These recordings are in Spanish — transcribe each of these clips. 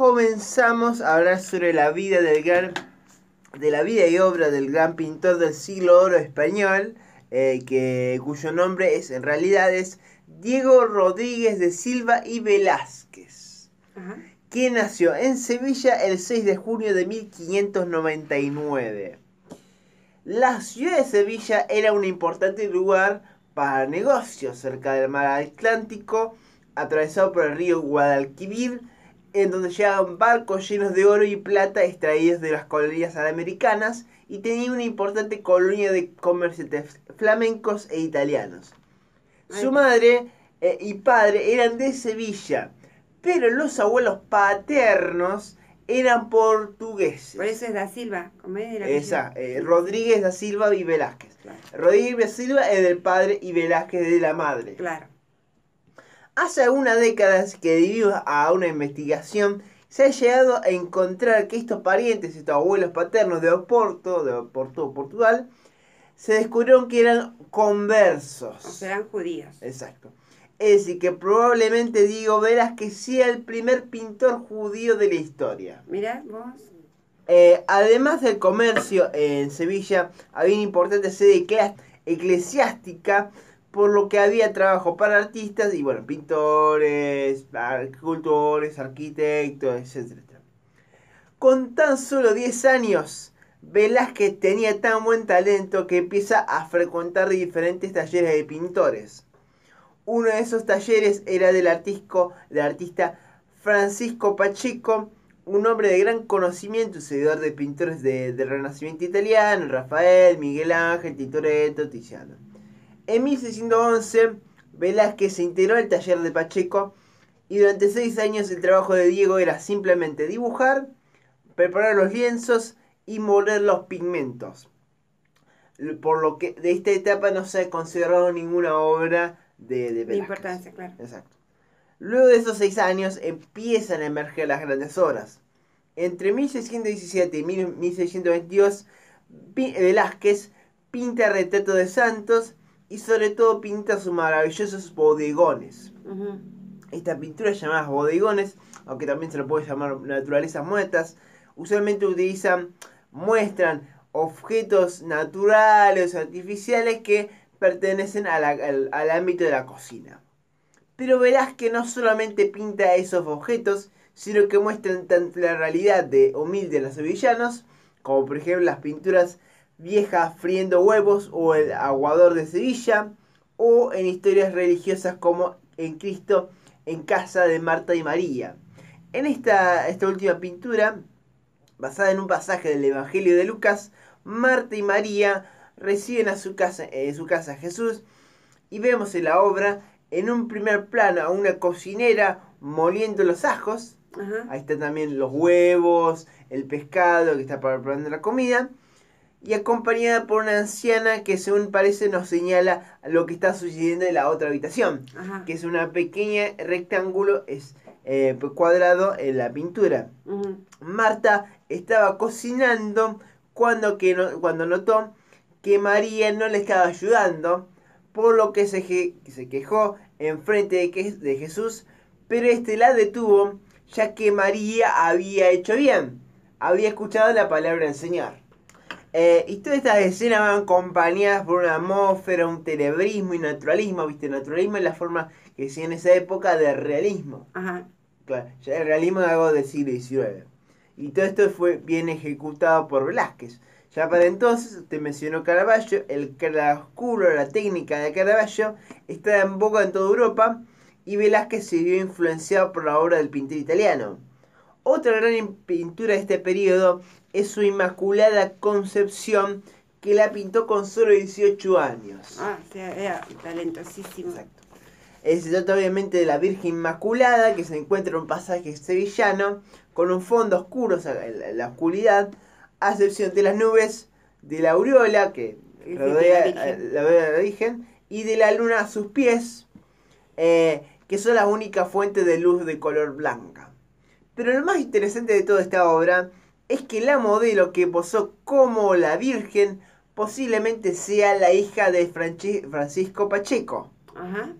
comenzamos a hablar sobre la vida del gran, de la vida y obra del gran pintor del siglo oro español, eh, que, cuyo nombre es en realidad es Diego Rodríguez de Silva y Velázquez, Ajá. que nació en Sevilla el 6 de junio de 1599. La ciudad de Sevilla era un importante lugar para negocios cerca del mar Atlántico, atravesado por el río Guadalquivir, en donde llegaban barcos llenos de oro y plata extraídos de las colonias americanas y tenía una importante colonia de comerciantes flamencos e italianos. Su madre eh, y padre eran de Sevilla, pero los abuelos paternos eran portugueses. Por eso es da Silva, como es. Esa, eh, Rodríguez da Silva y Velázquez. Claro. Rodríguez da Silva es del padre y Velázquez de la madre. Claro. Hace algunas décadas que debido a una investigación se ha llegado a encontrar que estos parientes, estos abuelos paternos de Oporto, de Oporto, Portugal, se descubrieron que eran conversos. O serán judíos. Exacto. Es decir, que probablemente Diego Velázquez sea el primer pintor judío de la historia. Mirá, vos. Eh, además del comercio en Sevilla, había una importante sede eclesiástica, por lo que había trabajo para artistas y, bueno, pintores, escultores, arquitectos, etc. Con tan solo 10 años, Velázquez tenía tan buen talento que empieza a frecuentar diferentes talleres de pintores. Uno de esos talleres era del, artisco, del artista Francisco Pacheco, un hombre de gran conocimiento seguidor de pintores de- del Renacimiento italiano, Rafael, Miguel Ángel, Tintoretto, Tiziano. En 1611, Velázquez se integró al taller de Pacheco y durante seis años el trabajo de Diego era simplemente dibujar, preparar los lienzos y moler los pigmentos. Por lo que de esta etapa no se ha considerado ninguna obra de, de De Velázquez. importancia, claro. Exacto. Luego de esos seis años empiezan a emerger las grandes obras. Entre 1617 y 1622, Pi- Velázquez pinta retratos de santos y sobre todo pinta sus maravillosos bodegones. Estas pinturas llamadas bodegones, aunque también se lo puede llamar naturalezas muertas, usualmente utilizan, muestran objetos naturales o artificiales que pertenecen a la- al, al ámbito de la cocina. Pero verás que no solamente pinta esos objetos, sino que muestran tanto la realidad de humilde de los sevillanos, como por ejemplo las pinturas viejas friendo huevos o el aguador de Sevilla, o en historias religiosas como en Cristo en casa de Marta y María. En esta, esta última pintura, basada en un pasaje del Evangelio de Lucas, Marta y María reciben a su casa, su casa a Jesús y vemos en la obra en un primer plano a una cocinera moliendo los ajos, Ajá. ahí están también los huevos, el pescado que está preparando la comida, y acompañada por una anciana que según parece nos señala lo que está sucediendo en la otra habitación Ajá. que es una pequeña rectángulo es eh, cuadrado en la pintura. Marta estaba cocinando cuando, que no- cuando notó que María no le estaba ayudando, por lo que se, que se quejó enfrente de, que- de Jesús, pero este la detuvo ya que María había hecho bien, había escuchado la palabra del Señor. Eh, y todas estas escenas van acompañadas por una atmósfera, un tenebrismo y naturalismo, ¿viste? Naturalismo es la forma que decía en esa época de realismo. Ajá. Claro, ya el realismo es algo del siglo XIX. Y todo esto fue bien ejecutado por Velázquez. Ya para entonces, usted mencionó Caravaggio, el claroscuro, la técnica de Caravaggio, está en boca en toda Europa y Velázquez se vio influenciado por la obra del pintor italiano. Otra gran in- pintura de este periodo es su Inmaculada Concepción, que la pintó con solo 18 años. Ah, era talentosísimo. Exacto. Eh, Se trata obviamente de la Virgen Inmaculada que se encuentra en un pasaje sevillano con un fondo oscuro, o sea, en la, oscuridad, a excepción de las nubes, de la aureola que Sí, rodea de la Virgen. a- la, a la Virgen y de la luna a sus pies, eh, que son la única fuente de luz de color blanca. Pero lo más interesante de toda esta obra es que la modelo que posó como la Virgen posiblemente sea la hija de Franchi- Francisco Pacheco Ajá.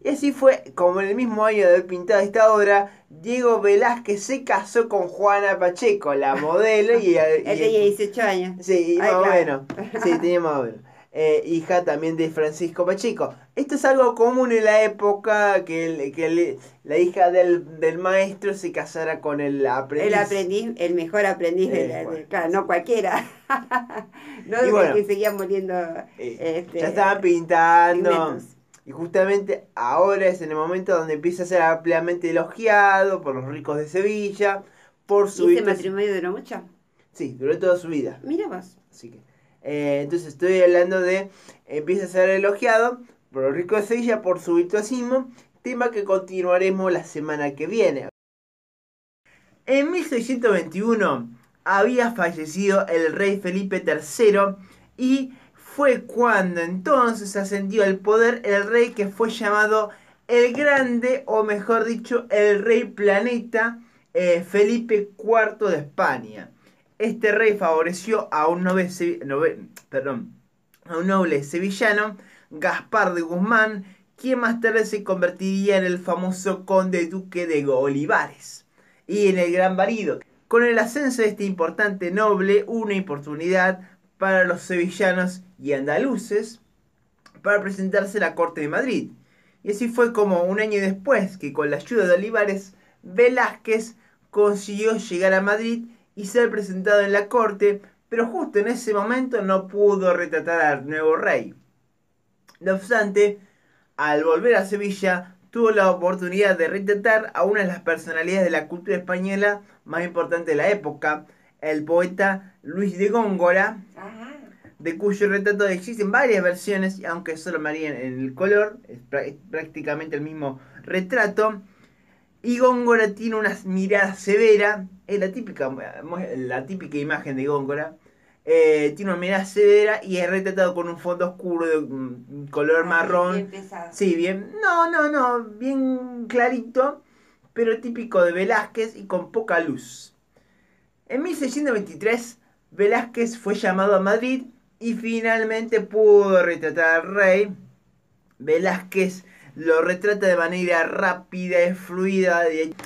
Y así fue como en el mismo año de haber pintado esta obra, Diego Velázquez se casó con Juana Pacheco, la modelo. y, Él tenía 18 años. Sí, más Ay, o menos. Sí, tenía más o menos. Eh, hija también de Francisco Pacheco. Esto es algo común en la época que, el- que el- la hija del, del maestro se casara con el aprendiz. El aprendiz, el mejor aprendiz de Eh, la, de- bueno. claro, no cualquiera. no de bueno. que seguía muriendo. Eh, este, ya estaban pintando. Y justamente ahora es en el momento donde empieza a ser ampliamente elogiado por los ricos de Sevilla, por su ¿Y ese matrimonio duró mucho? Sí, duró toda su vida. Mira vos. Así que, eh, entonces estoy hablando de, empieza a ser elogiado por de Sevilla por su virtuosismo, tema que continuaremos la semana que viene. En 1621 había fallecido el rey Felipe III y fue cuando entonces ascendió al poder el rey que fue llamado el Grande, o mejor dicho, el rey planeta eh, Felipe IV de España. Este rey favoreció a un noble, sevillano, Gaspar de Guzmán, quien más tarde se convertiría en el famoso conde duque de Olivares y en el gran marido. Con el ascenso de este importante noble, una oportunidad para los sevillanos y andaluces para presentarse a la corte de Madrid. Y así fue como un año después que con la ayuda de Olivares, Velázquez consiguió llegar a Madrid y ser presentado en la corte, pero justo en ese momento no pudo retratar al nuevo rey. No obstante, al volver a Sevilla, tuvo la oportunidad de retratar a una de las personalidades de la cultura española más importante de la época, el poeta Luis de Góngora, Ajá. de cuyo retrato existen varias versiones, aunque solo varían en el color, es prácticamente el mismo retrato. Y Góngora tiene una mirada severa, es la típica, la típica imagen de Góngora. eh, tiene una mirada severa y es retratado con un fondo oscuro de color marrón. Bien pesado. Sí, bien. No, no, no. Bien clarito. Pero típico de Velázquez y con poca luz. En 1623, Velázquez fue llamado a Madrid y finalmente pudo retratar al rey. Velázquez lo retrata de manera rápida y fluida.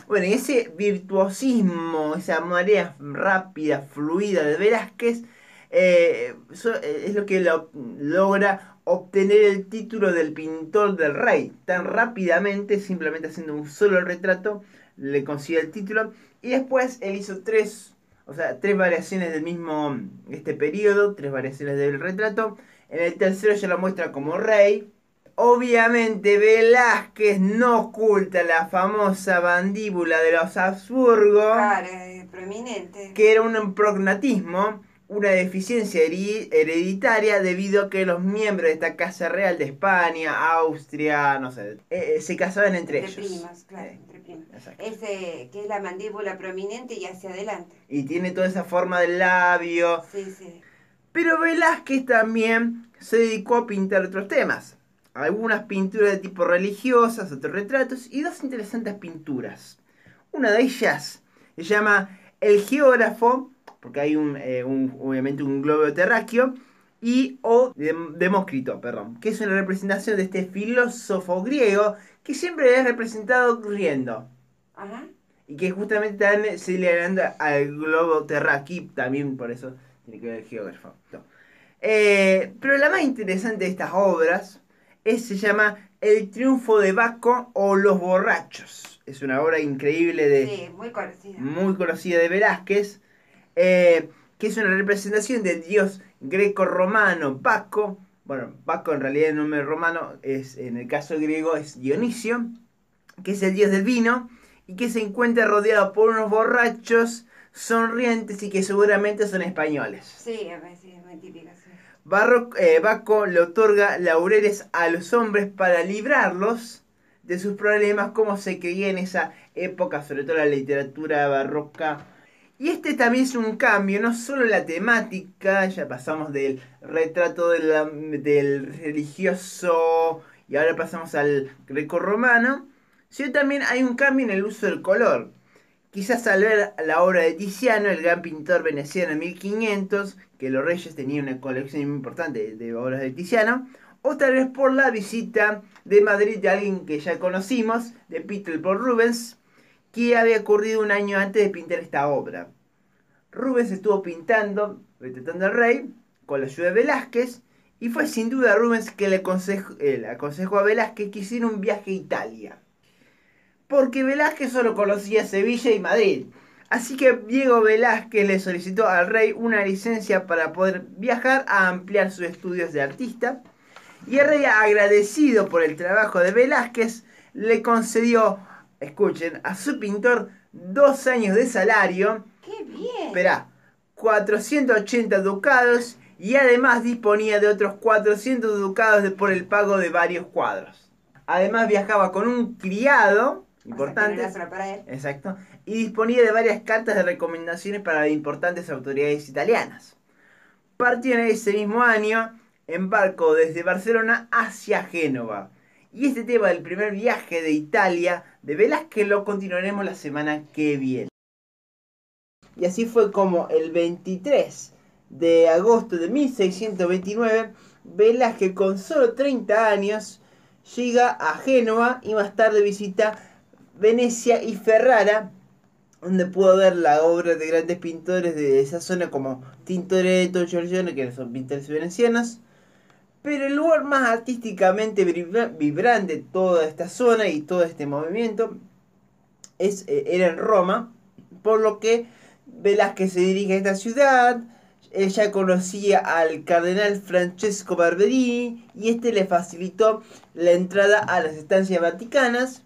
Bueno, ese virtuosismo, esa manera rápida, fluida de Velázquez, eh, eh, es lo que lo- logra obtener el título del pintor del rey. Tan rápidamente, simplemente haciendo un solo retrato, le consigue el título. Y después él hizo tres, o sea, tres variaciones del mismo, este periodo, tres variaciones del retrato. En el tercero ya lo muestra como rey. Obviamente Velázquez no oculta la famosa mandíbula de los Habsburgo Claro, eh, prominente. que era un prognatismo, una deficiencia hereditaria debido a que los miembros de esta casa real de España, Austria, no sé, eh, eh, se casaban entre Entre ellos. primos, claro, Eh, entre exacto. Ese que es la mandíbula prominente y hacia adelante. Y tiene toda esa forma del labio. Sí, sí. Pero Velázquez también se dedicó a pintar otros temas. Algunas pinturas de tipo religiosas, otros retratos y dos interesantes pinturas. Una de ellas se llama El geógrafo, porque hay un, eh, un- obviamente un globo terráqueo, y O Dem- Demócrito, perdón, que es una representación de este filósofo griego que siempre es representado riendo. Ajá. Y que justamente están celebrando al globo terráqueo, también por eso tiene que ver el geógrafo. No. Eh, pero la más interesante de estas obras es, se llama El triunfo de Baco o Los borrachos. Es una obra increíble de, Sí, muy conocida. muy conocida de Velázquez, eh, que es una representación del dios greco-romano Baco. Bueno, Baco en realidad el nombre romano es, en el caso griego, es Dionisio, que es el dios del vino, y que se encuentra rodeado por unos borrachos sonrientes y que seguramente son españoles. Sí, es muy típica. Sí. Barro- eh, Baco le otorga laureles a los hombres para librarlos de sus problemas, como se creía en esa época, sobre todo la literatura barroca. Y este también es un cambio, no solo en la temática, ya pasamos del retrato de del religioso y ahora pasamos al greco-romano, sino también hay un cambio en el uso del color. Quizás al ver la obra de Tiziano, el gran pintor veneciano en 1500, que los reyes tenían una colección importante de obras de Tiziano, o tal vez por la visita de Madrid de alguien que ya conocimos, de Peter Paul Rubens, que había ocurrido un año antes de pintar esta obra. Rubens estuvo pintando, retratando al rey, con la ayuda de Velázquez, y fue sin duda Rubens que le aconsejó, eh, le aconsejó a Velázquez que hiciera un viaje a Italia. Porque Velázquez solo conocía Sevilla y Madrid. Así que Diego Velázquez le solicitó al rey una licencia para poder viajar a ampliar sus estudios de artista. Y el rey, agradecido por el trabajo de Velázquez, le concedió, escuchen, a su pintor dos años de salario. ¡Qué bien! Espera, 480 ducados y además disponía de otros 400 ducados de- por el pago de varios cuadros. Además viajaba con un criado, O sea, importante, no era solo para él. exacto, y disponía de varias cartas de recomendaciones para importantes autoridades italianas. Partió en ese mismo año en barco desde Barcelona hacia Génova. Y este tema del primer viaje de Italia de Velázquez lo continuaremos la semana que viene. Y así fue como el 23 de agosto de 1629, Velázquez con solo 30 años llega a Génova y más tarde visita Venecia y Ferrara, donde pudo ver la obra de grandes pintores de esa zona como Tintoretto, Giorgione, que son pintores venecianos. Pero el lugar más artísticamente vibra- vibrante de toda esta zona y todo este movimiento es, eh, era en Roma, por lo que Velázquez se dirige a esta ciudad. Él ya conocía al cardenal Francesco Barberini y este le facilitó la entrada a las estancias vaticanas,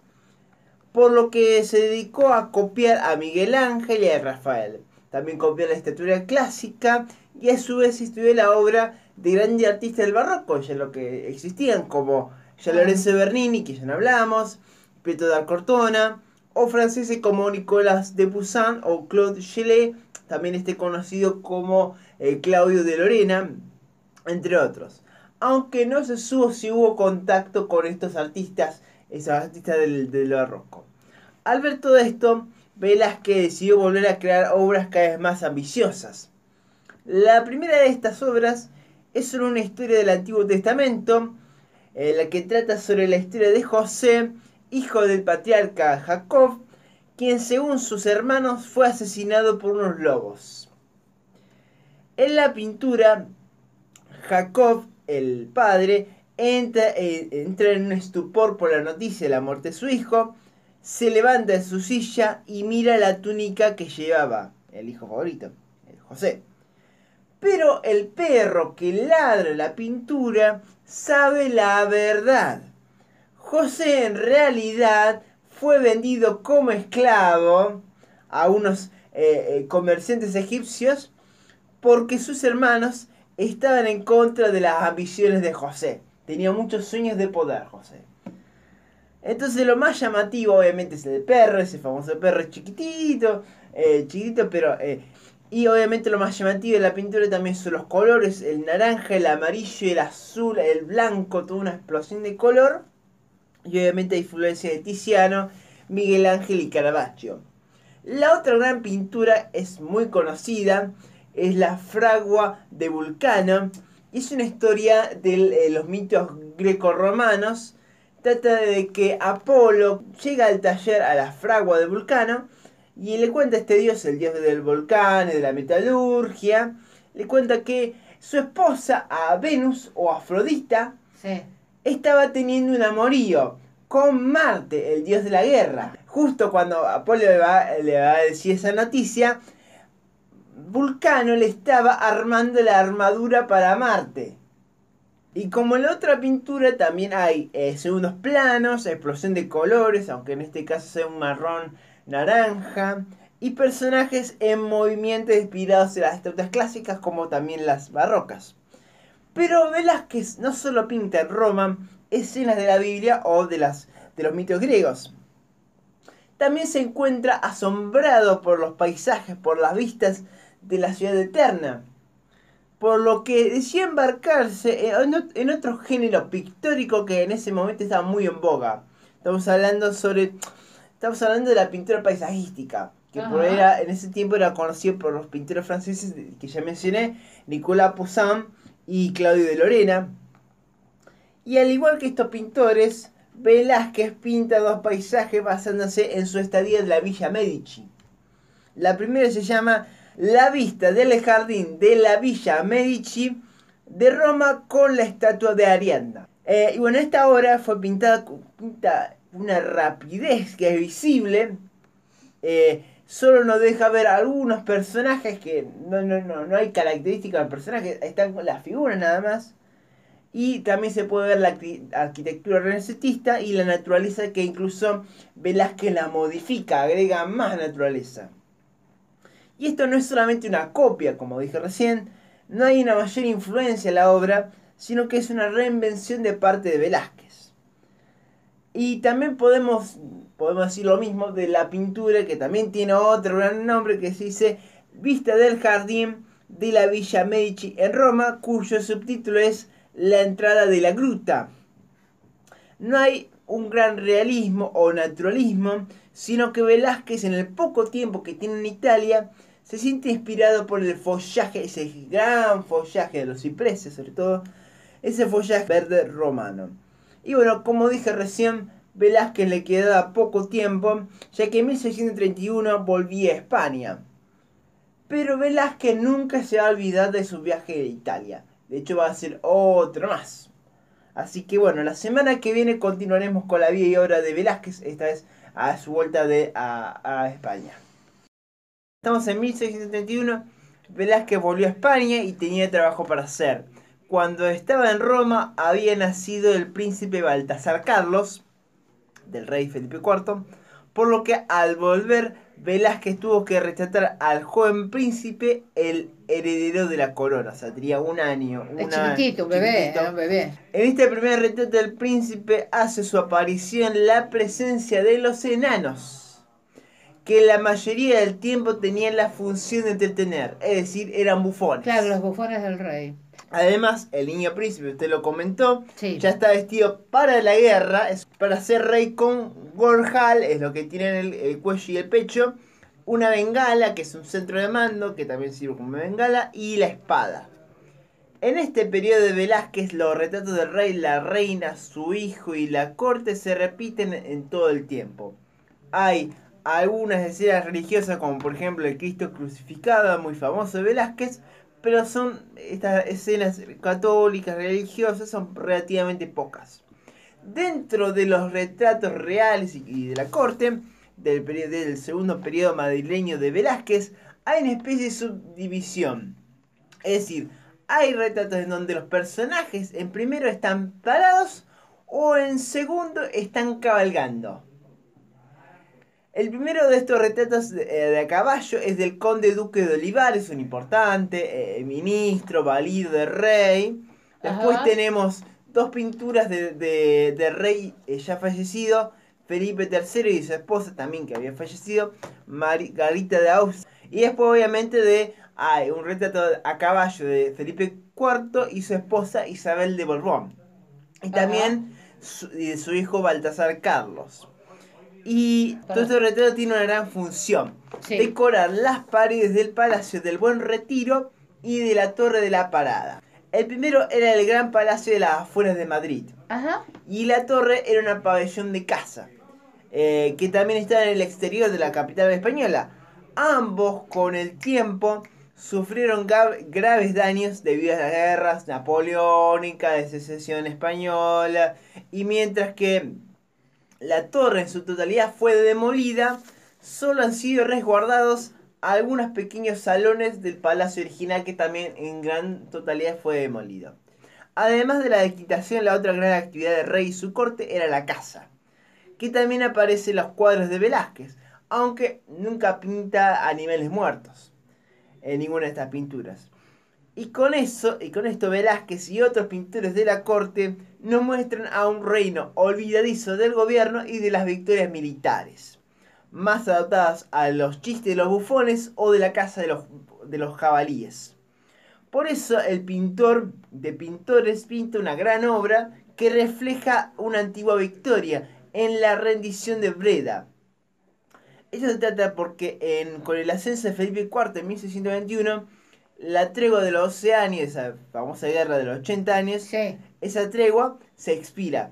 por lo que se dedicó a copiar a Miguel Ángel y a Rafael. También copió la estatura clásica y a su vez estudió la obra de grandes artistas del barroco, ya lo que existían, como ya Lorenzo Bernini, que ya no hablamos, Pietro da Cortona, o franceses como Nicolas de Poussin o Claude Gelée, también este conocido como eh, Claudio de Lorena, entre otros. Aunque no se supo si hubo contacto con estos artistas, esos artistas del, del barroco. Al ver todo esto, Velázquez decidió volver a crear obras cada vez más ambiciosas. La primera de estas obras es sobre una historia del Antiguo Testamento, eh, la que trata sobre la historia de José, hijo del patriarca Jacob, quien según sus hermanos fue asesinado por unos lobos. En la pintura, Jacob, el padre, entra, eh, entra en un estupor por la noticia de la muerte de su hijo, se levanta de su silla y mira la túnica que llevaba el hijo favorito, el José. Pero el perro que ladra la pintura sabe la verdad. José en realidad fue vendido como esclavo a unos eh, eh, comerciantes egipcios porque sus hermanos estaban en contra de las ambiciones de José. Tenía muchos sueños de poder José. Entonces lo más llamativo obviamente es el perro, ese famoso perro chiquitito, eh, chiquitito, pero... eh, y obviamente lo más llamativo de la pintura también son los colores, el naranja, el amarillo, el azul, el blanco, toda una explosión de color. Y obviamente hay influencia de Tiziano, Miguel Ángel y Caravaggio. La otra gran pintura es muy conocida, es la Fragua de Vulcano. Es una historia de eh, los mitos greco-romanos. Trata de que Apolo llega al taller a la Fragua de Vulcano y le cuenta a este dios, el dios del volcán y de la metalurgia, le cuenta que su esposa, a Venus o Afrodita, Sí. estaba teniendo un amorío con Marte, el dios de la guerra. Justo cuando Apolo le va, le va a decir esa noticia, Vulcano le estaba armando la armadura para Marte. Y como en la otra pintura también hay eh, segundos planos, explosión de colores, aunque en este caso sea un marrón naranja, y personajes en movimiento inspirados en las estatuas clásicas como también las barrocas. Pero Velázquez no solo pinta en Roma escenas de la Biblia o de, las, de los mitos griegos. También se encuentra asombrado por los paisajes, por las vistas de la ciudad eterna. Por lo que decía embarcarse en, ot- en otro género pictórico que en ese momento estaba muy en boga. Estamos hablando sobre. Estamos hablando de la pintura paisajística. Que por era, en ese tiempo era conocido por los pintores franceses que ya mencioné, Nicolas Poussin y Claudio de Lorena. Y al igual que estos pintores, Velázquez pinta dos paisajes basándose en su estadía en la Villa Medici. La primera se llama La vista del jardín de la Villa Medici de Roma con la estatua de Ariadna. Eh, y bueno, esta obra fue pintada con una rapidez que es visible. Eh, solo nos deja ver algunos personajes que no, no, no, no hay características del personaje, están con las figuras nada más. Y también se puede ver la arqui- arquitectura renacentista y la naturaleza que incluso Velázquez la modifica, agrega más naturaleza. Y esto no es solamente una copia, como dije recién, no hay una mayor influencia en la obra, sino que es una reinvención de parte de Velázquez. Y también podemos, podemos decir lo mismo de la pintura, que también tiene otro gran nombre que se dice Vista del Jardín de la Villa Medici en Roma, cuyo subtítulo es La entrada de la gruta. No hay un gran realismo o naturalismo, sino que Velázquez en el poco tiempo que tiene en Italia se siente inspirado por el follaje, ese gran follaje de los cipreses sobre todo, ese follaje verde romano. Y bueno, como dije recién, Velázquez le quedaba poco tiempo, ya que en 1631 volvía a España. Pero Velázquez nunca se va a olvidar de su viaje a Italia. De hecho, va a ser otro más. Así que bueno, la semana que viene continuaremos con la vida y obra de Velázquez, esta vez a su vuelta de, a, a España. Estamos en 1671, Velázquez volvió a España y tenía trabajo para hacer. Cuando estaba en Roma había nacido el príncipe Baltasar Carlos, del rey Felipe IV, por lo que al volver Velázquez tuvo que retratar al joven príncipe, el heredero de la corona, o sea, tenía un año. Una- chiquitito, un bebé, un bebé. En este primer retrato del príncipe hace su aparición la presencia de los enanos, que la mayoría del tiempo tenían la función de entretener, es decir, eran bufones. Claro, los bufones del rey. Además, el niño príncipe, usted lo comentó, Sí. ya está vestido para la guerra, es para ser rey con gorjal, es lo que tiene en el, el cuello y el pecho, una bengala, que es un centro de mando, que también sirve como bengala, y la espada. En este periodo de Velázquez, los retratos del rey, la reina, su hijo y la corte se repiten en todo el tiempo. Hay algunas escenas religiosas, como por ejemplo el Cristo crucificado, muy famoso de Velázquez, pero son estas escenas católicas, religiosas, son relativamente pocas. Dentro de los retratos reales y- de la corte, del, peri- del segundo periodo madrileño de Velázquez, hay una especie de subdivisión. Es decir, hay retratos en donde los personajes en primero están parados o en segundo están cabalgando. El primero de estos retratos de, eh, de a caballo es del conde duque de Olivares, un importante eh, ministro, valido de rey. Después Ajá. tenemos dos pinturas de, de- de rey eh, ya fallecido, Felipe III y su esposa también que había fallecido, Margarita de Austria. Y después obviamente de hay un retrato a caballo de Felipe IV y su esposa Isabel de Borbón. Y también su, y de su hijo Baltasar Carlos. Y todo este retrato tiene una gran función. Sí. Decorar las paredes del Palacio del Buen Retiro y de la Torre de la Parada. El primero era el Gran Palacio de las afueras de Madrid. Ajá. Y la torre era una pabellón de casa, eh, que también estaba en el exterior de la capital española. Ambos, con el tiempo, sufrieron graves daños debido a las guerras napoleónicas, de secesión española, y mientras que la torre en su totalidad fue demolida, solo han sido resguardados algunos pequeños salones del palacio original que también en gran totalidad fue demolido. Además de la desquitación, la otra gran actividad del rey y su corte era la caza, que también aparece en los cuadros de Velázquez, aunque nunca pinta animales muertos en ninguna de estas pinturas. Y con eso, y con esto Velázquez y otros pintores de la corte nos muestran a un reino olvidadizo del gobierno y de las victorias militares, más adaptadas a los chistes de los bufones o de la caza de los, de los jabalíes. Por eso el pintor de pintores pinta una gran obra que refleja una antigua victoria en la rendición de Breda. Esto se trata porque en- con el ascenso de Felipe IV en 1621, la tregua de los Oceanios, esa famosa guerra de los 80 años, Sí. esa tregua se expira.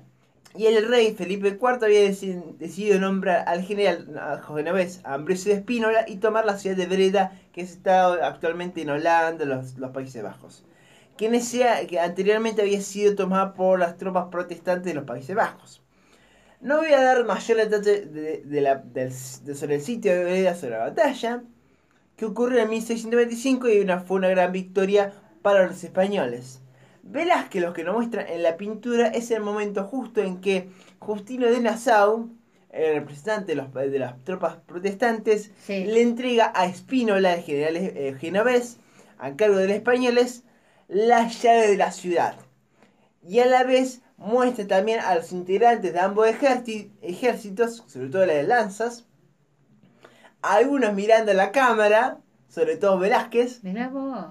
Y el rey Felipe IV había deci- decidido nombrar al general genovés Ambrosio de Spínola y tomar la ciudad de Breda, que está actualmente en Holanda, los, los Países Bajos. Que, en ese- que anteriormente había sido tomada por las tropas protestantes de los Países Bajos. No voy a dar mayor detalle de, de la- del- de sobre el sitio de Breda, sobre la batalla, que ocurrió en 1625 y una, fue una gran victoria para los españoles. Velázquez lo que nos muestra en la pintura es el momento justo en que Justino de Nassau, el representante de, los- de las tropas protestantes, Sí. le entrega a Spínola, el general eh, genovés, a cargo de los españoles, la llave de la ciudad. Y a la vez muestra también a los integrantes de ambos ejérci- ejércitos, sobre todo la de lanzas, algunos mirando la cámara, sobre todo Velázquez, Mirá vos.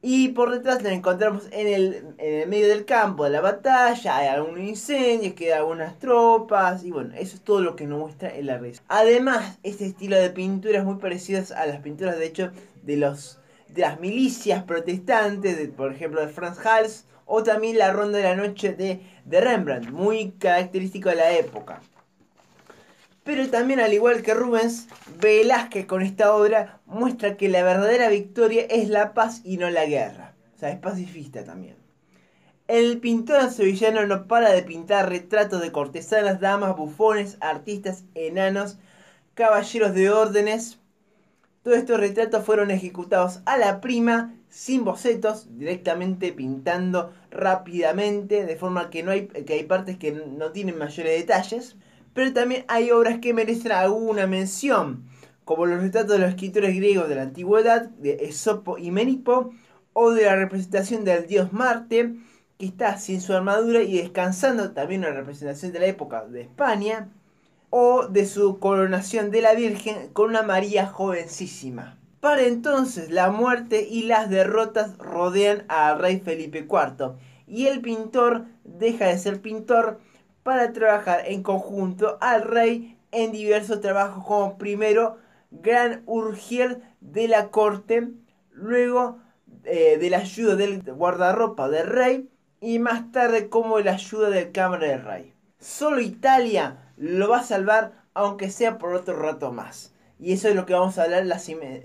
y por detrás nos encontramos en el, en el medio del campo de la batalla, hay algunos incendios, quedan algunas tropas, y bueno, eso es todo lo que nos muestra en la red. Además, este estilo de pintura es muy parecido a las pinturas, de hecho, de los de las milicias protestantes, de, por ejemplo, de Franz Hals, o también la Ronda de la Noche de, de Rembrandt, muy característico de la época. Pero también, al igual que Rubens, Velázquez con esta obra muestra que la verdadera victoria es la paz y no la guerra. O sea, es pacifista también. El pintor sevillano no para de pintar retratos de cortesanas, damas, bufones, artistas, enanos, caballeros de órdenes. Todos estos retratos fueron ejecutados a la prima, sin bocetos, directamente pintando rápidamente, de forma que, no hay, que hay partes que no tienen mayores detalles. Pero también hay obras que merecen alguna mención, como los retratos de los escritores griegos de la antigüedad, de Esopo y Menipo, o de la representación del dios Marte, que está sin su armadura y descansando, también una representación de la época de España, o de su coronación de la Virgen con una María jovencísima. Para entonces la muerte y las derrotas rodean al rey Felipe IV, y el pintor deja de ser pintor para trabajar en conjunto al rey en diversos trabajos como primero gran urgier de la corte, luego eh, de la ayuda del guardarropa del rey y más tarde como la ayuda del cámara del rey. Solo Italia lo va a salvar aunque sea por otro rato más. Y eso es lo que vamos a hablar la,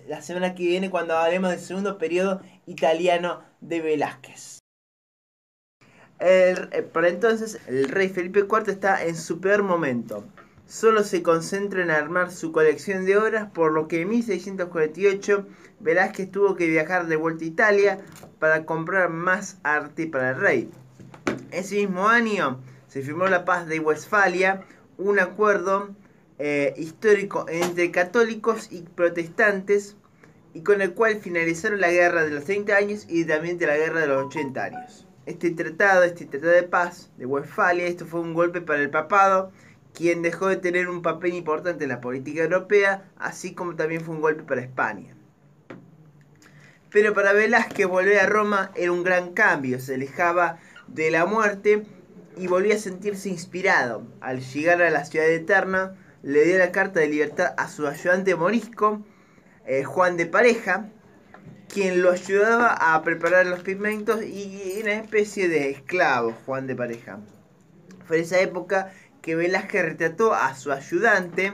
la semana que viene cuando hablemos del segundo periodo italiano de Velázquez. El- eh, para entonces, el rey Felipe IV está en su peor momento. Solo se concentra en armar su colección de obras, por lo que en 1648 Velázquez tuvo que viajar de vuelta a Italia para comprar más arte para el rey. Ese mismo año se firmó la paz de Westfalia, un acuerdo eh, histórico entre católicos y protestantes, y con el cual finalizaron la guerra de los 30 años y también de la guerra de los 80 años. Este tratado, este tratado de paz de Westfalia, esto fue un golpe para el papado, quien dejó de tener un papel importante en la política europea, así como también fue un golpe para España. Pero para Velázquez volver a Roma era un gran cambio, se alejaba de la muerte y volvía a sentirse inspirado. Al llegar a la ciudad eterna, le dio la carta de libertad a su ayudante morisco, eh, Juan de Pareja, quien lo ayudaba a preparar los pigmentos y una especie de esclavo, Juan de Pareja. Fue en esa época que Velázquez retrató a su ayudante.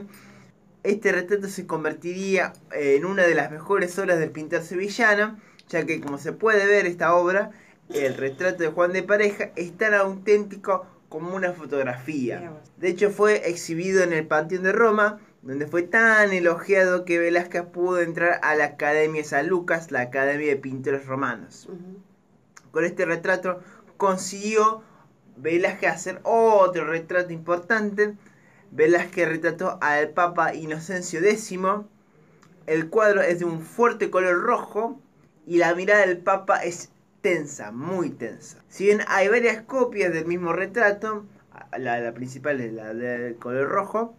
Este retrato se convertiría en una de las mejores obras del pintor sevillano, ya que como se puede ver esta obra, el retrato de Juan de Pareja es tan auténtico como una fotografía. De hecho fue exhibido en el Panteón de Roma, donde fue tan elogiado que Velázquez pudo entrar a la Academia de San Lucas, la Academia de Pintores Romanos. Con este retrato consiguió Velázquez hacer otro retrato importante. Velázquez retrató al Papa Inocencio X. El cuadro es de un fuerte color rojo y la mirada del Papa es tensa, muy tensa. Si bien hay varias copias del mismo retrato, la, la principal es la del color rojo,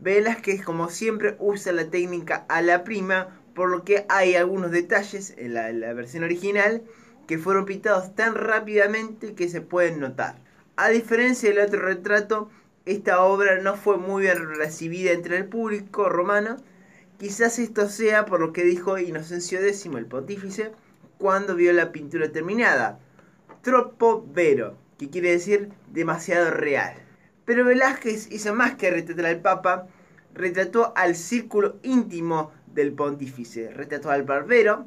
Velázquez como siempre usa la técnica a la prima, por lo que hay algunos detalles en la, versión original que fueron pintados tan rápidamente que se pueden notar. A diferencia del otro retrato, esta obra no fue muy bien recibida entre el público romano. Quizás esto sea por lo que dijo Inocencio X, el pontífice, cuando vio la pintura terminada. troppo vero, que quiere decir demasiado real. Pero Velázquez hizo más que retratar al Papa, retrató al círculo íntimo del pontífice, retrató al barbero,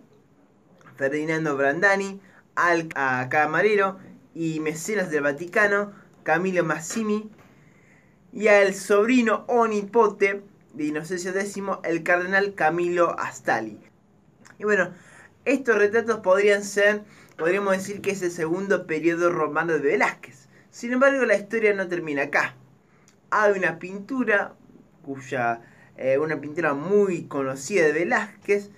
Ferdinando Brandani, al a camarero y mecenas del Vaticano, Camilo Massimi, y al sobrino onipote de Inocencio X, el cardenal Camilo Astali. Y bueno, estos retratos podrían ser, podríamos decir que es el segundo periodo romano de Velázquez. Sin embargo, la historia no termina acá. Hay una pintura, cuya, eh, una pintura muy conocida de Velázquez,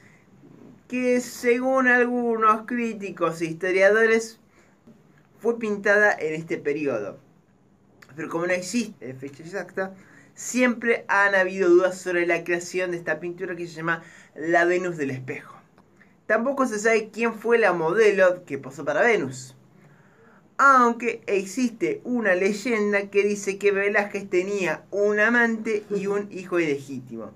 que según algunos críticos e historiadores fue pintada en este periodo. Pero como no existe fecha exacta, siempre han habido dudas sobre la creación de esta pintura que se llama La Venus del Espejo. Tampoco se sabe quién fue la modelo que posó para Venus. Aunque existe una leyenda que dice que Velázquez tenía un amante y un hijo ilegítimo.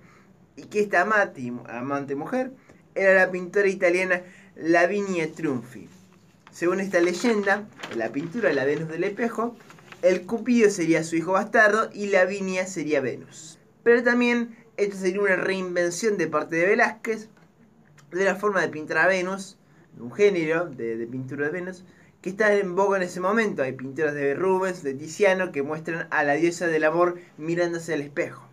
Y que esta amante, amante mujer era la pintora italiana Lavinia Trunfi. Según esta leyenda, la pintura de la Venus del Espejo, el Cupido sería su hijo bastardo y Lavinia sería Venus. Pero también esto sería una reinvención de parte de Velázquez de la forma de pintar a Venus, un género de, de pintura de Venus, está en boga en ese momento. Hay pinturas de Rubens, de Tiziano, que muestran a la diosa del amor mirándose al espejo.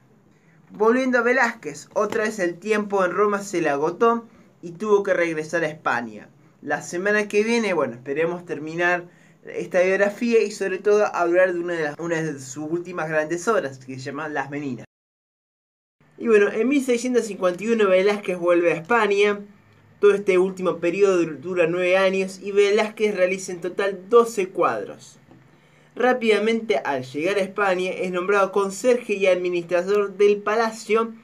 Volviendo a Velázquez, otra vez el tiempo en Roma se le agotó y tuvo que regresar a España. La semana que viene, bueno, esperemos terminar esta biografía y sobre todo hablar de una de, una de sus últimas grandes obras, que se llama Las Meninas. Y bueno, en 1651 Velázquez vuelve a España. Todo este último periodo dura nueve años y Velázquez realiza en total 12 cuadros. Rápidamente, al llegar a España, es nombrado conserje y administrador del palacio,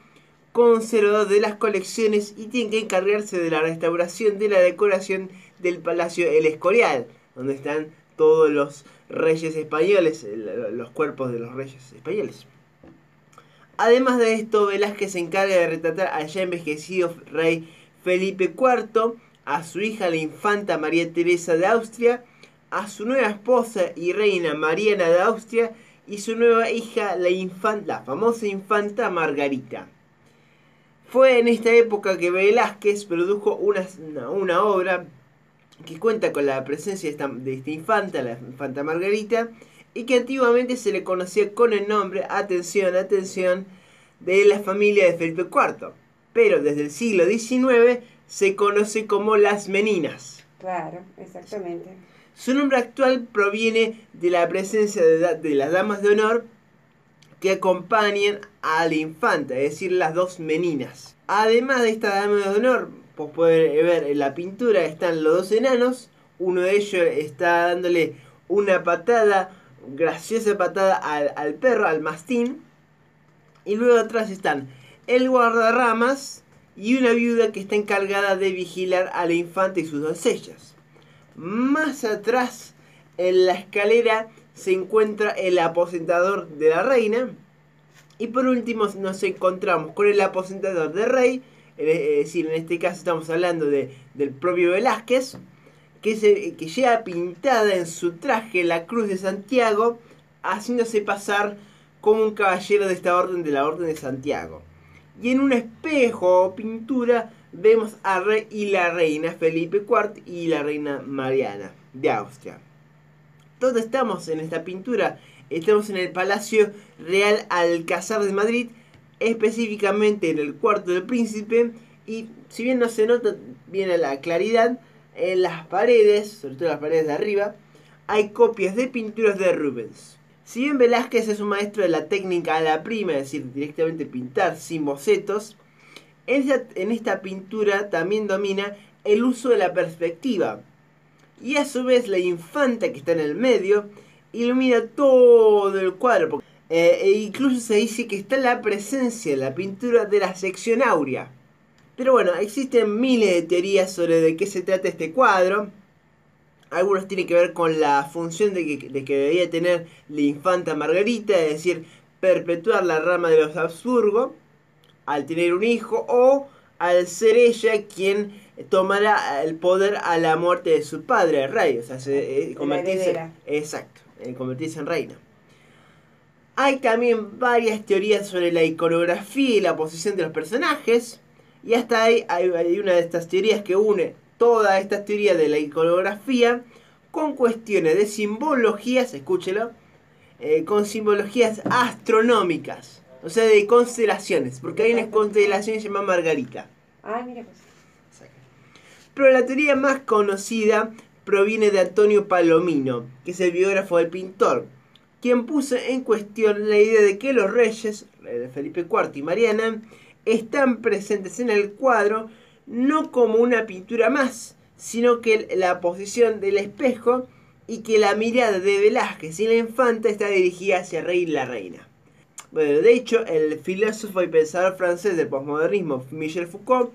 conservador de las colecciones y tiene que encargarse de la restauración de la decoración del palacio El Escorial, donde están todos los reyes españoles, los cuerpos de los reyes españoles. Además de esto, Velázquez se encarga de retratar al ya envejecido rey Felipe IV, a su hija la infanta María Teresa de Austria, a su nueva esposa y reina Mariana de Austria y su nueva hija la, infanta, famosa infanta Margarita. Fue en esta época que Velázquez produjo una, una, obra que cuenta con la presencia de esta, de esta infanta, la infanta Margarita, y que antiguamente se le conocía con el nombre, atención, atención, de la familia de Felipe IV. Pero desde el siglo XIX se conoce como las Meninas. Claro, exactamente. Su nombre actual proviene de la presencia de, de las damas de honor que acompañan a la infanta, es decir, las dos meninas. Además de estas damas de honor, pues pueden ver en la pintura están los dos enanos, uno de ellos está dándole una patada, graciosa patada al, al perro, al mastín, y luego atrás están el guardarramas y una viuda que está encargada de vigilar a la infanta y sus doncellas. Más atrás, en la escalera, se encuentra el aposentador de la reina. Y por último nos encontramos con el aposentador del rey, es decir, en este caso estamos hablando de, del propio Velázquez, que, se, que lleva pintada en su traje la cruz de Santiago, haciéndose pasar como un caballero de esta orden de la Orden de Santiago. Y en un espejo o pintura vemos a rey y la reina Felipe IV y la reina Mariana de Austria. ¿Dónde estamos en esta pintura? Estamos en el Palacio Real Alcázar de Madrid, específicamente en el cuarto del príncipe. Y si bien no se nota bien a la claridad, en las paredes, sobre todo las paredes de arriba, hay copias de pinturas de Rubens. Si bien Velázquez es un maestro de la técnica a la prima, es decir, directamente pintar sin bocetos, en esta pintura también domina el uso de la perspectiva. Y a su vez la infanta que está en el medio ilumina todo el cuadro. Eh, e incluso se dice que está la presencia en la pintura de la sección áurea. Pero bueno, existen miles de teorías sobre de qué se trata este cuadro. Algunos tienen que ver con la función de que, de que debía tener la infanta Margarita, es decir, perpetuar la rama de los Habsburgo al tener un hijo o al ser ella quien tomará el poder a la muerte de su padre, el rey, o sea, se, eh, convertirse, exacto, eh, convertirse en reina. Hay también varias teorías sobre la iconografía y la posición de los personajes, y hasta hay, hay, hay una de estas teorías que une todas estas teorías de la iconografía con cuestiones de simbologías, escúchelo, eh, con simbologías astronómicas, o sea, de constelaciones, porque hay una constelación llamada Margarita. Ah, mira pues. Pero la teoría más conocida proviene de Antonio Palomino, que es el biógrafo del pintor, quien puso en cuestión la idea de que los reyes, de Felipe IV y Mariana, están presentes en el cuadro no como una pintura más, sino que la posición del espejo y que la mirada de Velázquez y la infanta está dirigida hacia el rey y la reina. Bueno, de hecho, el filósofo y pensador francés del posmodernismo, Michel Foucault,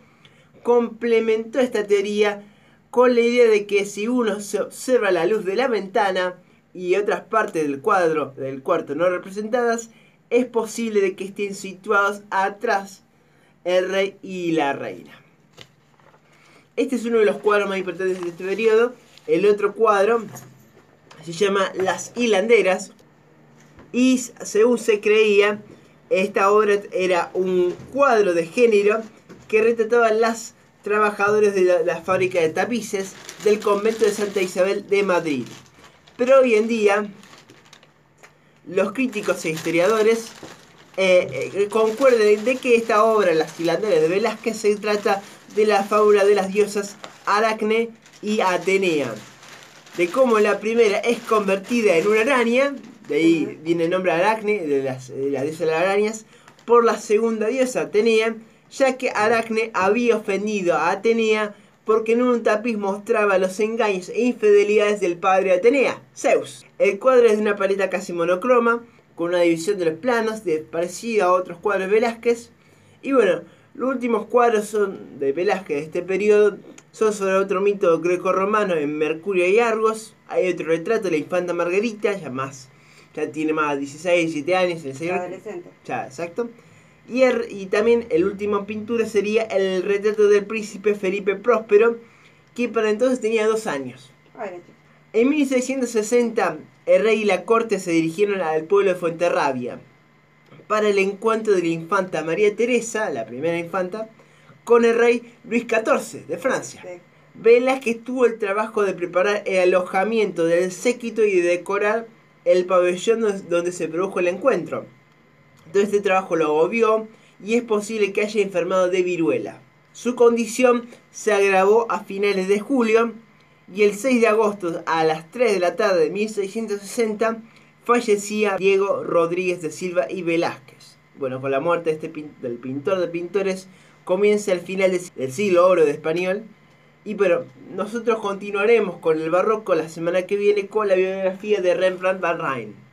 complementó esta teoría con la idea de que si uno se observa la luz de la ventana y otras partes del cuadro del cuarto no representadas, es posible de que estén situados atrás el rey y la reina. Este es uno de los cuadros más importantes de este periodo. El otro cuadro se llama Las Hilanderas y según se creía, esta obra era un cuadro de género que retrataba las trabajadores de la, fábrica de tapices del convento de Santa Isabel de Madrid. Pero hoy en día, los críticos e historiadores eh, eh, concuerden de que esta obra, Las Hilanderas de Velázquez, se trata de la fábula de las diosas Aracne y Atenea. De cómo la primera es convertida en una araña, de ahí viene el nombre Aracne, de las, de las diosas de las arañas, por la segunda diosa Atenea, ya que Aracne había ofendido a Atenea porque en un tapiz mostraba los engaños e infidelidades del padre de Atenea, Zeus. El cuadro es de una paleta casi monocroma, con una división de los planos de, parecida a otros cuadros de Velázquez. Y bueno, los últimos cuadros son de Velázquez de este periodo son sobre otro mito greco-romano en Mercurio y Argos. Hay otro retrato de la infanta Margarita, ya más, ya tiene más de 16, 17 años. El señor, Adolescente. ya, exacto. Y, el- y también el último pintura sería el retrato del príncipe Felipe Próspero, que para entonces tenía dos años. En 1660, el rey y la corte se dirigieron al pueblo de Fuenterrabia para el encuentro de la infanta María Teresa, la primera infanta, con el rey Luis XIV de Francia. Sí. Velázquez tuvo el trabajo de preparar el alojamiento del séquito y de decorar el pabellón donde- se produjo el encuentro. Todo este trabajo lo agobió y es posible que haya enfermado de viruela. Su condición se agravó a finales de julio y el 6 de agosto a las 3 de la tarde de 1660 fallecía Diego Rodríguez de Silva y Velázquez. Bueno, con la muerte de este pin- del pintor de pintores comienza el final de- del siglo oro de español. Y pero nosotros continuaremos con el barroco la semana que viene con la biografía de Rembrandt van Rijn.